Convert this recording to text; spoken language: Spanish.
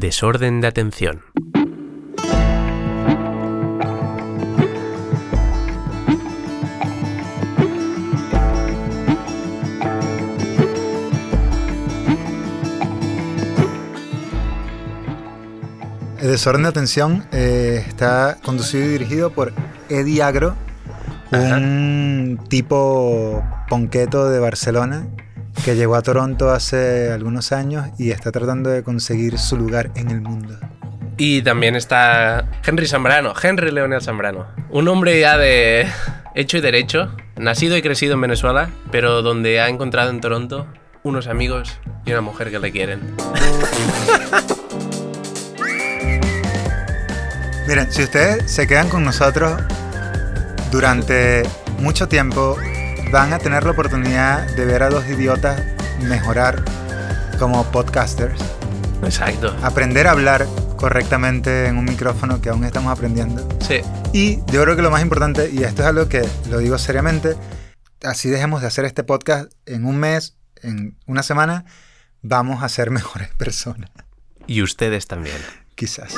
Desorden de atención. El desorden de atención eh, está conducido y dirigido por Eddie Agro, Ajá. un tipo ponqueto de Barcelona que llegó a Toronto hace algunos años y está tratando de conseguir su lugar en el mundo. Y también está Henry Zambrano, Henry Leonel Zambrano. Un hombre ya de hecho y derecho, nacido y crecido en Venezuela, pero donde ha encontrado en Toronto unos amigos y una mujer que le quieren. Miren, si ustedes se quedan con nosotros durante mucho tiempo, van a tener la oportunidad de ver a dos idiotas mejorar como podcasters, Exacto. aprender a hablar correctamente en un micrófono que aún estamos aprendiendo. Sí. Y yo creo que lo más importante, y esto es algo que lo digo seriamente, así dejemos de hacer este podcast en un mes, en una semana, vamos a ser mejores personas, Y ustedes también. quizás.